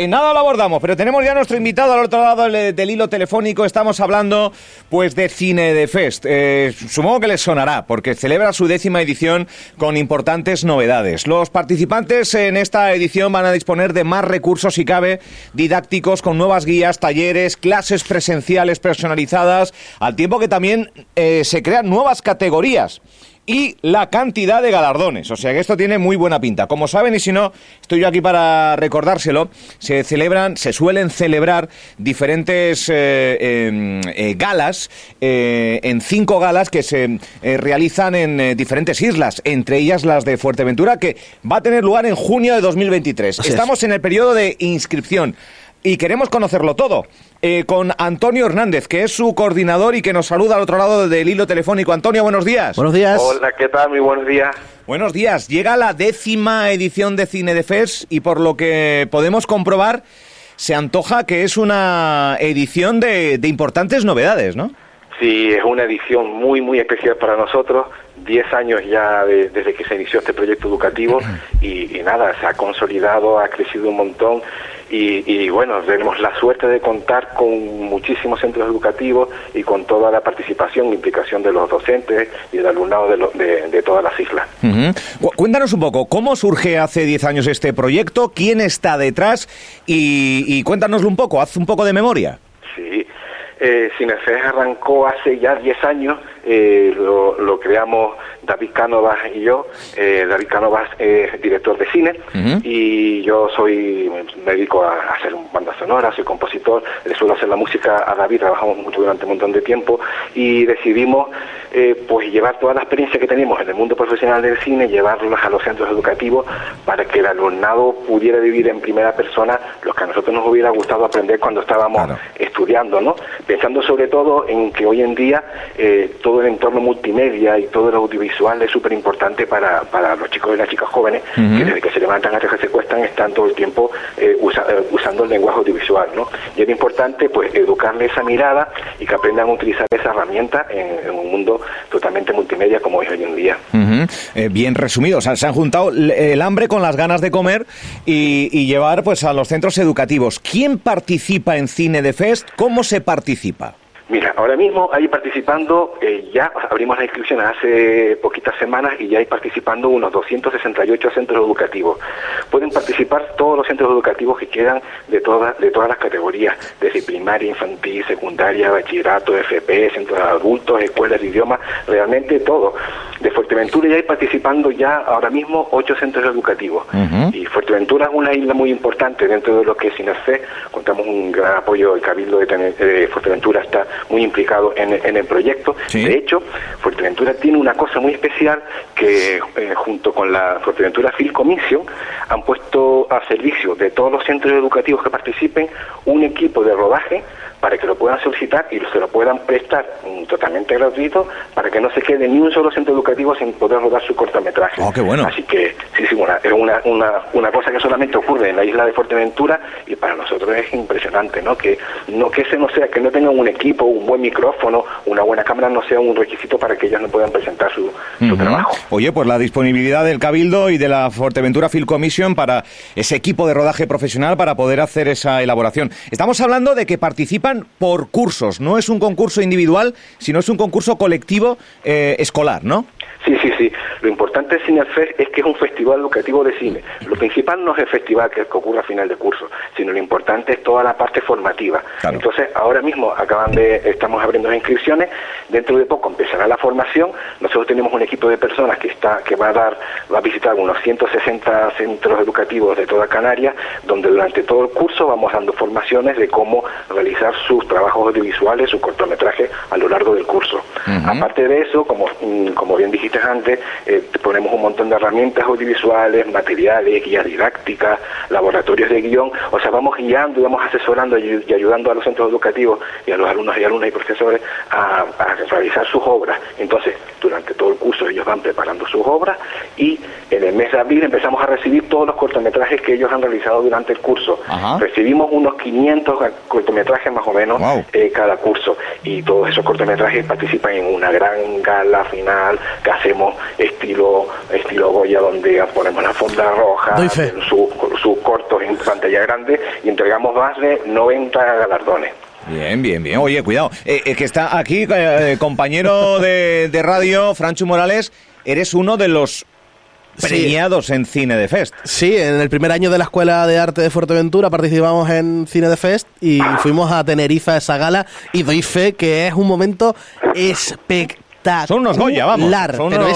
En nada lo abordamos, pero tenemos ya nuestro invitado al otro lado del, hilo telefónico. Estamos hablando, pues, de Cine de Fest. Eh, supongo que les sonará, porque celebra su décima edición con importantes novedades. Los participantes en esta edición van a disponer de más recursos, si cabe, didácticos, con nuevas guías, talleres, clases presenciales personalizadas, al tiempo que también eh, se crean nuevas categorías y la cantidad de galardones. O sea que esto tiene muy buena pinta. Como saben, y si no, estoy yo aquí para recordárselo, se celebran, se suelen celebrar diferentes eh, em, eh, galas, eh, en cinco galas que se realizan en diferentes islas, entre ellas las de Fuerteventura, que va a tener lugar en junio de 2023. Estamos en el periodo de inscripción y queremos conocerlo todo. Eh, con Antonio Hernández, que es su coordinador y que nos saluda al otro lado del hilo telefónico. Antonio, buenos días. Buenos días. Hola, ¿qué tal? Muy buenos días. Buenos días. Llega la décima edición de Cine de FES y por lo que podemos comprobar, se antoja que es una edición de, importantes novedades, ¿no? Sí, es una edición muy, muy especial para nosotros. Diez años ya desde que se inició este proyecto educativo y, y nada, se ha consolidado, ha crecido un montón y, bueno, tenemos la suerte de contar con muchísimos centros educativos y con toda la participación e implicación de los docentes y del alumnado de, todas las islas. Cuéntanos un poco, ¿cómo surge hace 10 años este proyecto? ¿Quién está detrás? Y, y cuéntanoslo un poco, haz un poco de memoria. Sí, eh, Cinefes arrancó hace ya 10 años, eh, lo, creamos David Cánovas y yo. Eh, David Cánovas es director de cine y yo soy, me dedico a hacer banda sonora, soy compositor, le suelo hacer la música a David, trabajamos mucho durante un montón de tiempo y decidimos eh, pues llevar toda la experiencia que tenemos en el mundo profesional del cine, llevarlos a los centros educativos para que el alumnado pudiera vivir en primera persona lo que a nosotros nos hubiera gustado aprender cuando estábamos estudiando, ¿no? Pensando sobre todo en que hoy en día eh, todo el entorno multimedia y todo el audiovisual es súper importante para, para los chicos y las chicas jóvenes, que desde que se levantan hasta que se cuestan están todo el tiempo eh, usando el lenguaje audiovisual, ¿no? Y es importante, pues, educarle esa mirada y que aprendan a utilizar esa herramienta en un mundo totalmente multimedia como es hoy en día. Eh, bien resumido, o sea, se han juntado el hambre con las ganas de comer y, llevar pues a los centros educativos. ¿Quién participa en Cine de Fest? ¿Cómo se participa? Mira, ahora mismo hay participando, eh, ya abrimos la inscripción hace poquitas semanas y ya hay participando unos 268 centros educativos. Pueden participar todos los centros educativos que quieran de, todas de todas las categorías, desde primaria, infantil, secundaria, bachillerato, FP, centros de adultos, escuelas de idioma, realmente todo. De Fuerteventura ya hay participando ya ahora mismo ocho centros educativos. Y Fuerteventura es una isla muy importante dentro de lo que es SINAFE. Contamos un gran apoyo, el Cabildo de, de Fuerteventura está muy implicado en, el proyecto. De hecho, Fuerteventura tiene una cosa muy especial que eh, junto con la Fuerteventura Field Commission han puesto a servicio de todos los centros educativos que participen un equipo de rodaje para que lo puedan solicitar y se lo puedan prestar totalmente gratuito para que no se quede ni un solo centro educativo sin poder rodar su cortometraje. Oh, qué bueno. Así que, sí, sí, una, es una, una, una cosa que solamente ocurre en la isla de Fuerteventura y para nosotros es impresionante, ¿no? Que no que ese no sea, que no tengan un equipo, un buen micrófono, una buena cámara no sea un requisito para que ellos no puedan presentar su, trabajo. Oye, pues la disponibilidad del Cabildo y de la Fuerteventura Film Commission para ese equipo de rodaje profesional para poder hacer esa elaboración. Estamos hablando de que participan por cursos, no es un concurso individual, sino es un concurso colectivo eh, escolar, ¿no? Sí, sí, sí. Lo importante de CineFest es que es un festival educativo de cine. Lo principal no es el festival que, ocurre a final de curso, sino lo importante es toda la parte formativa. Entonces, ahora mismo acaban de, estamos abriendo las inscripciones, dentro de poco empezará la formación. Nosotros tenemos un equipo de personas que está, que va a dar, va a visitar unos 160 centros educativos de toda Canarias, donde durante todo el curso vamos dando formaciones de cómo realizar sus trabajos audiovisuales, sus cortometrajes a lo largo del curso. Aparte de eso, como, mm, como bien dijiste antes, eh, ponemos un montón de herramientas audiovisuales, materiales, guías didácticas, laboratorios de guion, o sea, vamos guiando y vamos asesorando y, ayudando a los centros educativos y a los alumnos y alumnas y profesores a, realizar sus obras. Entonces, durante todo el curso ellos van preparando sus obras y mes de abril empezamos a recibir todos los cortometrajes que ellos han realizado durante el curso. Recibimos unos 500 cortometrajes más o menos eh, cada curso y todos esos cortometrajes participan en una gran gala final que hacemos estilo estilo Goya donde ponemos la fonda roja, su, sus cortos en pantalla grande y entregamos más de 90 galardones. Bien, bien, bien. Oye, cuidado. Eh, que está aquí, compañero de, de radio, Francho Morales, eres uno de los premiados en Cine de Fest. Sí, en el primer año de la Escuela de Arte de Fuerteventura participamos en Cine de Fest y fuimos a Tenerife a esa gala y doy fe que es un momento espectacular son unos Goya, vamos. pero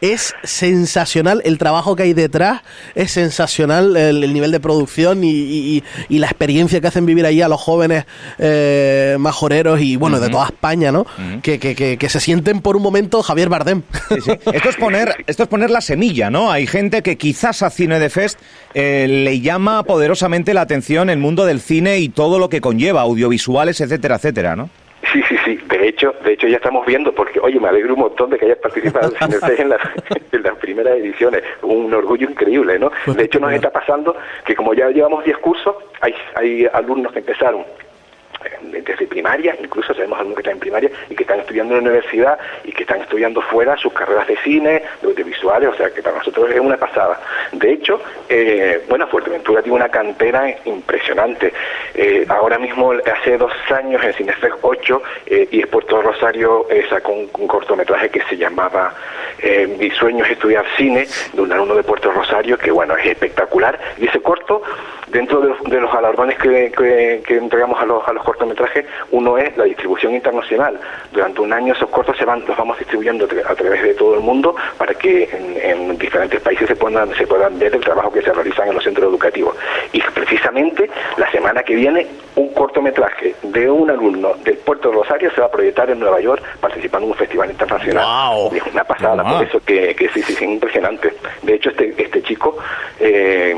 es, sensacional el trabajo que hay detrás, es sensacional el, nivel de producción y, la experiencia que hacen vivir ahí a los jóvenes eh, majoreros y, bueno, de toda España, ¿no? que, que, que, se sienten por un momento Javier Bardem. Esto, es poner, esto es poner la semilla, ¿no? Hay gente que quizás a Cine de Fest eh, le llama poderosamente la atención el mundo del cine y todo lo que conlleva, audiovisuales, etcétera, etcétera, ¿no? Sí, sí, sí. De hecho, de hecho ya estamos viendo, porque, oye, me alegro un montón de que hayas participado en, las, en las primeras ediciones. Un orgullo increíble, ¿no? Pues de hecho, nos está pasando que como ya llevamos 10 cursos, hay, hay alumnos que empezaron desde primaria, incluso tenemos alumnos que están en primaria y que están estudiando en la universidad y que están estudiando fuera sus carreras de cine, de audiovisuales, o sea que para nosotros es una pasada. De hecho, eh, bueno, Fuerteventura tiene una cantera impresionante. Eh, ahora mismo, hace dos años, en Cinefest 8 eh, y Puerto Rosario eh, sacó un, cortometraje que se llamaba Mi sueño es estudiar cine, de un alumno de Puerto Rosario, que bueno, es espectacular. Y ese corto, dentro de, los galardones que, que, entregamos a los, a los cortometrajes, uno es la distribución internacional. Durante un año esos cortos se van, los vamos distribuyendo a través de todo el mundo para que en, diferentes países se puedan, se puedan ver el trabajo que se realiza en los centros educativos. Y precisamente la semana que viene un cortometraje de un alumno del puerto de Rosario se va a proyectar en Nueva York participando en un festival internacional. Es una pasada, por eso que, que sí, sí, es impresionante. De hecho, este, este chico... Eh,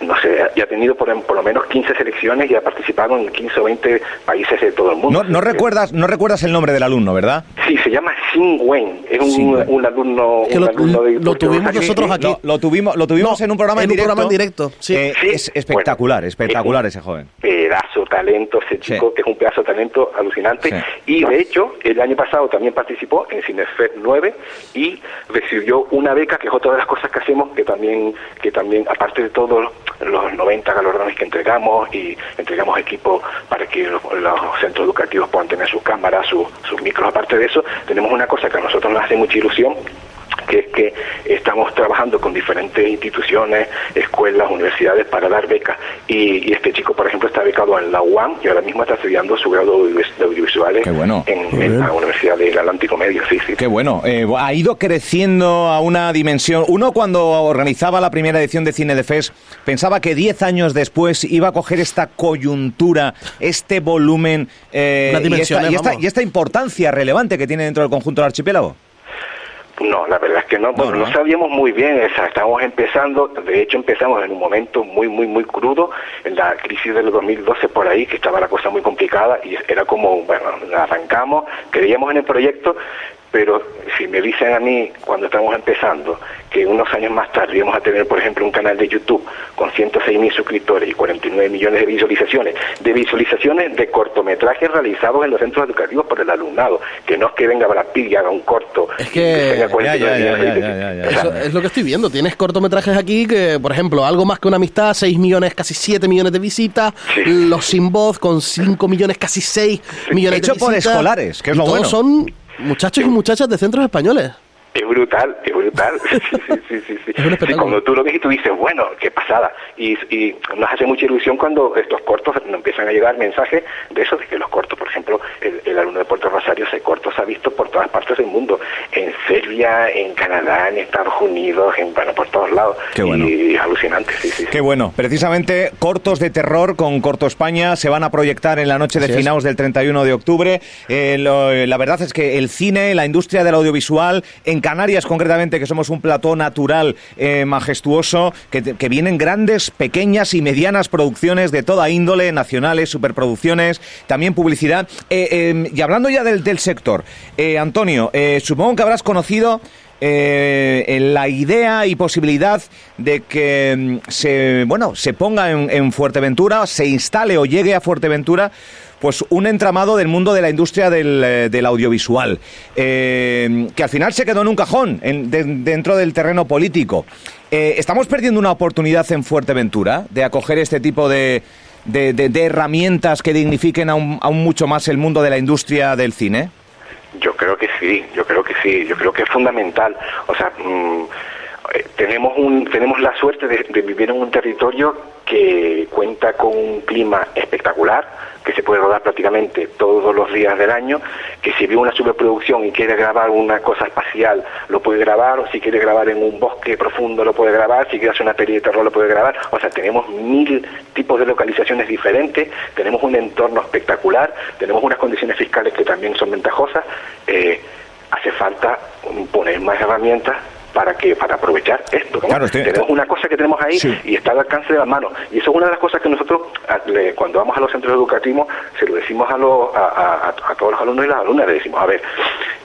no sé, ya ha tenido por, por, lo menos 15 selecciones y ha participado en 15 o 20 países de todo el mundo. No, recuerdas, no recuerdas el nombre del alumno, ¿verdad? Sí, se llama Xin Wen. Es un, alumno, un lo, alumno de, lo tuvimos nosotros aquí. Lo, tuvimos, lo tuvimos en un programa en, directo. programa en directo. Sí. Eh, es espectacular, espectacular ese joven. Pedazo talento, ese chico es un pedazo de talento alucinante. Y de hecho, el año pasado también participó en Cinefest 9 y recibió una beca, que es otra de las cosas que hacemos, que también, que también aparte de todo los 90 galardones que entregamos y entregamos equipo para que los, centros educativos puedan tener sus cámaras, sus, sus micros. Aparte de eso, tenemos una cosa que a nosotros nos hace mucha ilusión, que es que estamos trabajando con diferentes instituciones, escuelas, universidades para dar becas. Y, este chico, por ejemplo, está becado en la UAM y ahora mismo está estudiando su grado de audiovisuales en, la Universidad del Atlántico Medio. Sí, sí. Qué bueno. Eh, ha ido creciendo a una dimensión. Uno, cuando organizaba la primera edición de Cine de FES, pensaba que 10 años después iba a coger esta coyuntura, este volumen eh, y esta importancia relevante que tiene dentro del conjunto del archipiélago. No, la verdad es que no, no, sabíamos muy bien, esa, estábamos empezando, de hecho empezamos en un momento muy, muy, muy crudo, en la crisis del 2012 por ahí, que estaba la cosa muy complicada y era como, bueno, arrancamos, creíamos en el proyecto, pero si me dicen a mí cuando estamos empezando que unos años más tarde íbamos a tener, por ejemplo, un canal de YouTube con 106 mil suscriptores y 49 millones de visualizaciones, de visualizaciones de cortometrajes realizados en los centros educativos por el alumnado, que no es que venga Brad Pitt y haga un corto. Es que es lo que estoy viendo. Tienes cortometrajes aquí que, por ejemplo, algo más que una amistad, 6 millones, casi 7 millones de visitas, los sin voz con 5 millones, casi 6 millones de visitas. Hecho por escolares, que es lo bueno. son muchachos y muchachas de centros españoles. Es brutal, es brutal. Sí, sí, sí, sí, cuando tú lo ves y tú dices, bueno, qué pasada. Y, y, nos hace mucha ilusión cuando estos cortos nos empiezan a llegar mensajes de eso, de que los cortos, por ejemplo, el, alumno de Puerto Rosario, ese corto se ha visto por todas partes del mundo. En Serbia, en Canadá, en Estados Unidos, en, bueno, por todos lados. Qué bueno. Y, es alucinante, sí, sí. Qué bueno. Precisamente cortos de terror con Corto España se van a proyectar en la noche de finados del 31 de octubre. Eh, la verdad es que el cine, la industria del audiovisual, en Canarias concretamente, que somos un plató natural eh, majestuoso, que, vienen grandes, pequeñas y medianas producciones de toda índole, nacionales, superproducciones, también publicidad. Eh, em, y hablando ya del, sector, eh, Antonio, supongo que habrás conocido la idea y posibilidad de que mm, se, bueno, se ponga en, Fuerteventura, se instale o llegue a Fuerteventura pues un entramado del mundo de la industria del, eh, audiovisual, eh, que al final se quedó en un cajón dentro del terreno político. ¿Estamos perdiendo una oportunidad en Fuerteventura de acoger este tipo de, de, herramientas que dignifiquen aún, mucho más el mundo de la industria del cine? Yo creo que sí, yo creo que sí, yo creo que es fundamental. O sea, mm, eh, tenemos un tenemos la suerte de, vivir en un territorio que cuenta con un clima espectacular, que se puede rodar prácticamente todos los días del año, que si ve una superproducción y quiere grabar una cosa espacial, lo puede grabar, o si quiere grabar en un bosque profundo, lo puede grabar, si quiere hacer una peli de terror, lo puede grabar. O sea, tenemos mil tipos de localizaciones diferentes, tenemos un entorno espectacular, tenemos unas condiciones fiscales que también son ventajosas. Eh, hace falta poner más herramientas para que para aprovechar esto. Tenemos una cosa que tenemos ahí y está al alcance de la mano. Y eso es una de las cosas que nosotros, cuando vamos a los centros educativos, se lo decimos a, los, a, todos los alumnos y las alumnas, le decimos, a ver,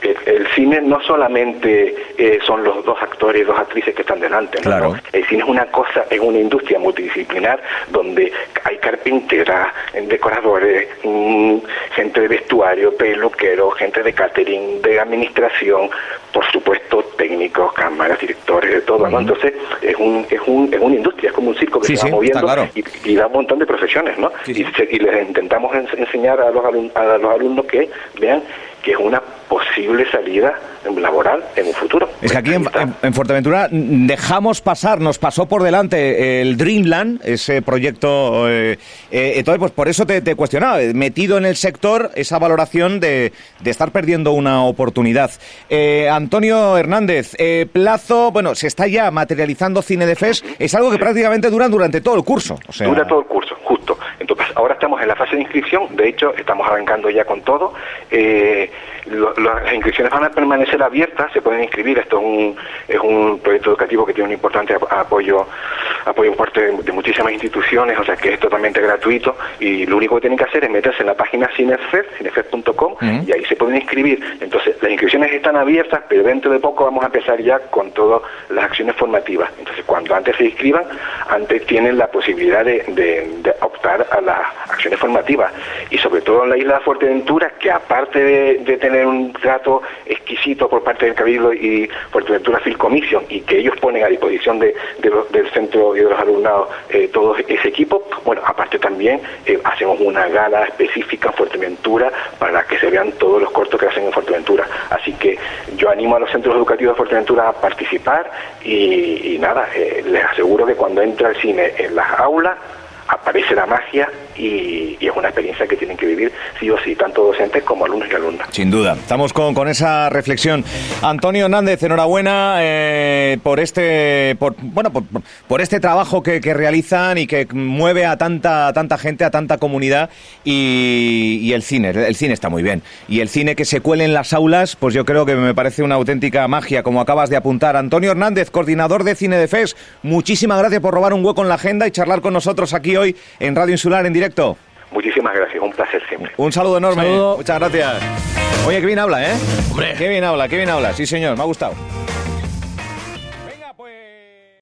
el, cine no solamente eh, son los dos actores dos actrices que están delante, el cine es una cosa, es una industria multidisciplinar donde hay carpinteras, decoradores, mm, gente de vestuario, peluquero, gente de catering, de administración, por supuesto técnicos, cámaras, directores, de todo, ¿no? Entonces es un, es un, es una industria, es como un circo que se va moviendo y, da un montón de profesiones, ¿no? Y, y, les intentamos enseñar a los, a los alumnos que vean que es una posible salida laboral en un futuro. Es que aquí en, Fuerteventura dejamos pasar, nos pasó por delante el Dreamland, ese proyecto. Eh, eh, entonces, pues por eso te, te, cuestionaba, metido en el sector, esa valoración de, de estar perdiendo una oportunidad. Eh, Antonio Hernández, plazo, bueno, se está ya materializando Cine de FES, es algo que prácticamente dura durante todo el curso. O Dura todo el curso, justo. Entonces, ahora estamos en la fase de inscripción, de hecho, estamos arrancando ya con todo. Eh, las inscripciones van a permanecer abiertas, se pueden inscribir. Esto es un, es un proyecto educativo que tiene un importante apoyo apoyo por parte de, muchísimas instituciones, o sea que es totalmente gratuito y lo único que tienen que hacer es meterse en la página Cinefed, cinefed.com y ahí se pueden inscribir. Entonces, las inscripciones están abiertas, pero dentro de poco vamos a empezar ya con todas las acciones formativas. Entonces, cuando antes se inscriban, antes tienen la posibilidad de, optar a las acciones formativas y sobre todo en la isla de Fuerteventura, que aparte de, tener un trato exquisito por parte del Cabildo y Fuerteventura Film Commission y que ellos ponen a disposición de, del centro y de los alumnados eh, todo ese equipo, bueno, aparte también eh, hacemos una gala específica en Fuerteventura para que se vean todos los cortos que hacen en Fuerteventura. Así que yo animo a los centros educativos de Fuerteventura a participar y, nada, eh, les aseguro que cuando entra el cine en las aulas, aparece la magia y, es una experiencia que tienen que vivir sí o sí, tanto docentes como alumnos y alumnas. Sin duda, estamos con, con esa reflexión. Antonio Hernández, enhorabuena eh, por este por, bueno por, este trabajo que, realizan y que mueve a tanta tanta gente, a tanta comunidad y, el cine, el cine está muy bien. Y el cine que se cuele en las aulas, pues yo creo que me parece una auténtica magia, como acabas de apuntar. Antonio Hernández, coordinador de Cine de FES, muchísimas gracias por robar un hueco en la agenda y charlar con nosotros aquí hoy en Radio Insular en directo. Muchísimas gracias, un placer siempre. Un saludo enorme. Muchas gracias. Oye, qué bien habla, ¿eh? Qué bien habla, qué bien habla. Sí, señor, me ha gustado.